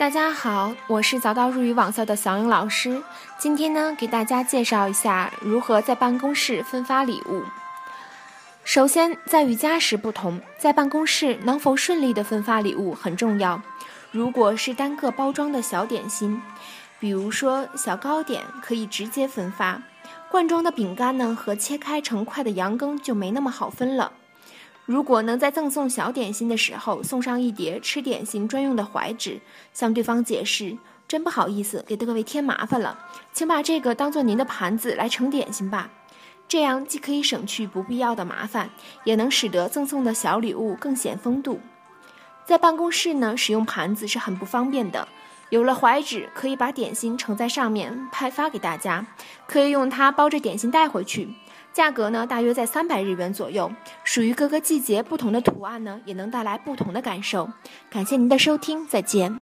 大家好，我是早到入语网校的小颖老师。今天呢，给大家介绍一下如何在办公室分发礼物。首先，在与家时不同，在办公室能否顺利的分发礼物很重要。如果是单个包装的小点心，比如说小糕点，可以直接分发；罐装的饼干呢，和切开成块的羊羹就没那么好分了。如果能在赠送小点心的时候送上一叠吃点心专用的怀纸，向对方解释，真不好意思给各位添麻烦了，请把这个当做您的盘子来盛点心吧。这样既可以省去不必要的麻烦，也能使得赠送的小礼物更显风度。在办公室呢，使用盘子是很不方便的，有了怀纸，可以把点心盛在上面派发给大家，可以用它包着点心带回去。价格呢，大约在三百日元左右，属于各个季节不同的图案呢，也能带来不同的感受。感谢您的收听，再见。